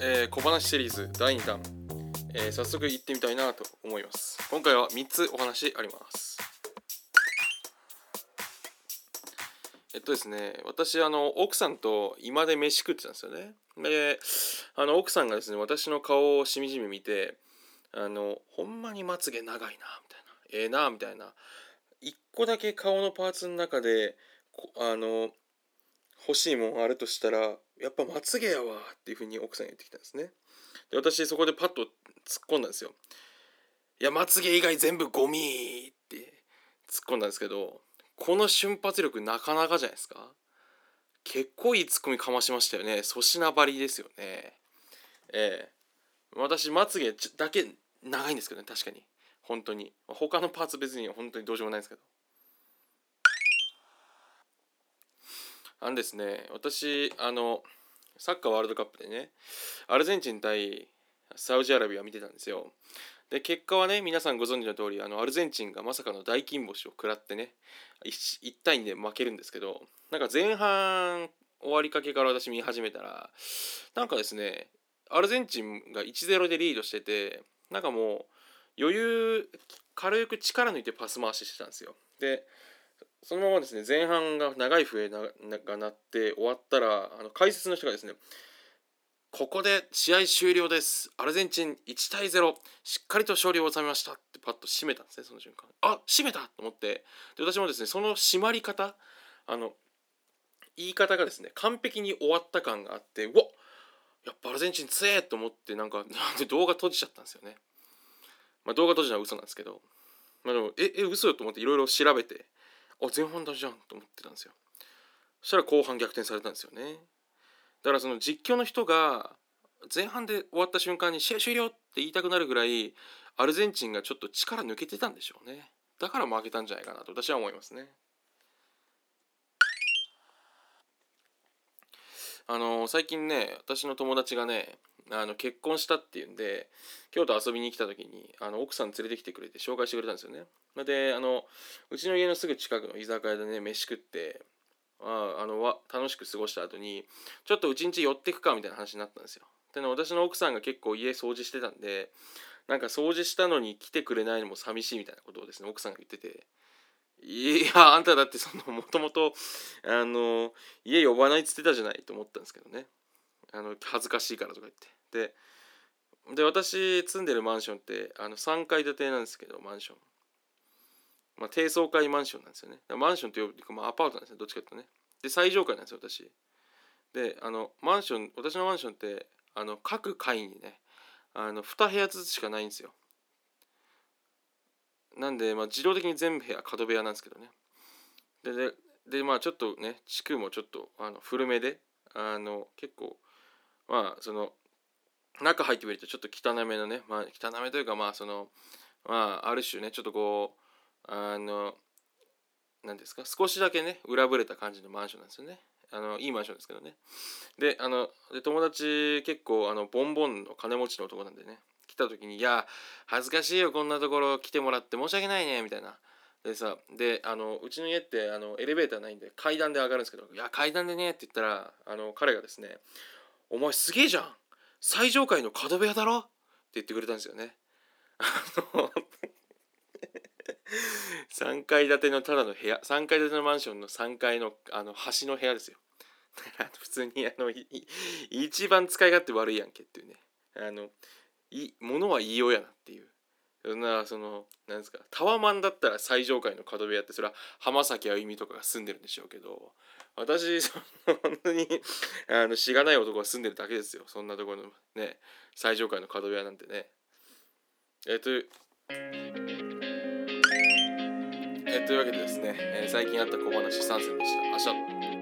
えー小話シリーズ第2弾、えー早速行ってみたいなと思います。今回は3つお話あります。えっとですね私あの奥さんと居間で飯食ってたんですよね。であの奥さんがですね私の顔をしみじみ見てあのほんまにまつげ長いなみたいな。ええなみたいな。一個だけ顔のパーツの中であの欲しいもんあるとしたらやっぱまつげやわっていうふうに奥さん言ってきたんですね。で私そこでパッと突っ込んだんですよ。いやまつげ以外全部ゴミって突っ込んだんですけどこの瞬発力なかなかじゃないですか。結構いいツッコミかましましたよね。粗品張りですよね。ええ。私まつげだけ長いんですけどね確かに。本当に。他のパーツ別に本当にどうしようもないんですけど。あのですね私あのサッカーワールドカップでねアルゼンチン対サウジアラビア見てたんですよ。で結果はね皆さんご存知の通りあのアルゼンチンがまさかの大金星を食らってね 1, 1対2で負けるんですけどなんか前半終わりかけから私見始めたらなんかですねアルゼンチンが1-0でリードしててなんかもう余裕軽く力抜いてパス回ししてたんですよ。でそのままですね前半が長い笛が鳴って終わったらあの解説の人がですねここで試合終了です。アルゼンチン1対0しっかりと勝利を収めましたってパッと締めたんですねその瞬間。あ締めた！と思って。で私もですねその締まり方あの言い方がですね完璧に終わった感があってうわやっぱアルゼンチン強え！と思ってなんかなんで動画閉じちゃったんですよね。まあ動画閉じのは嘘なんですけどまあでもええ嘘よと思っていろいろ調べてあ前半だじゃんと思ってたんですよ。そしたら後半逆転されたんですよね。だからその実況の人が前半で終わった瞬間に試合終了って言いたくなるぐらいアルゼンチンがちょっと力抜けてたんでしょうね。だから負けたんじゃないかなと私は思いますね。あの最近ね私の友達がねあの結婚したっていうんで京都遊びに来た時にあの奥さん連れてきてくれて紹介してくれたんですよね。であのうちの家のすぐ近くの居酒屋でね飯食ってああのわ楽しく過ごした後にちょっとうちんち寄ってくかみたいな話になったんですよ。でね私の奥さんが結構家掃除してたんでなんか掃除したのに来てくれないのも寂しいみたいなことをですね奥さんが言ってていやあんただってそのもともとあの家呼ばないっつってたじゃないと思ったんですけどね。あの恥ずかしいからとか言って。でで私住んでるマンションってあの3階建てなんですけどマンション。まあ低層階マンションなんですよね。マンションというか、まあ、アパートなんですねどっちかというとね。で最上階なんですよ私。であのマンション私のマンションってあの各階にねあの2部屋ずつしかないんですよ。なんで、まあ、自動的に全部部屋角部屋なんですけどね。でででまあちょっとね地区もちょっとあの古めであの結構まあその中入ってみるとちょっと汚めのね、まあ、汚めというかまあそのまあある種ねちょっとこうあの何ですか少しだけね裏ぶれた感じのマンションなんですよね。あのいいマンションですけどね。であので友達結構あのボンボンの金持ちの男なんでね来た時に「いや恥ずかしいよこんなところ来てもらって申し訳ないね」みたいな。でさであのうちの家ってあのエレベーターないんで階段で上がるんですけど「いや階段でね」って言ったらあの彼がですね「お前すげえじゃん最上階の角部屋だろ?」って言ってくれたんですよね。あの3階建てのただの部屋3階建てのマンションの3階のあの端の部屋ですよ。だから普通にあのい一番使い勝手悪いやんけっていうねあのい物は言いようやなっていうそんなそのなんですかタワマンだったら最上階の角部屋ってそれは浜崎あゆみとかが住んでるんでしょうけど私その本当にあのしがない男が住んでるだけですよ。そんなところのね最上階の角部屋なんてね。えーというえーというわけでですね、えー最近あった小話3選でした。あしゃ。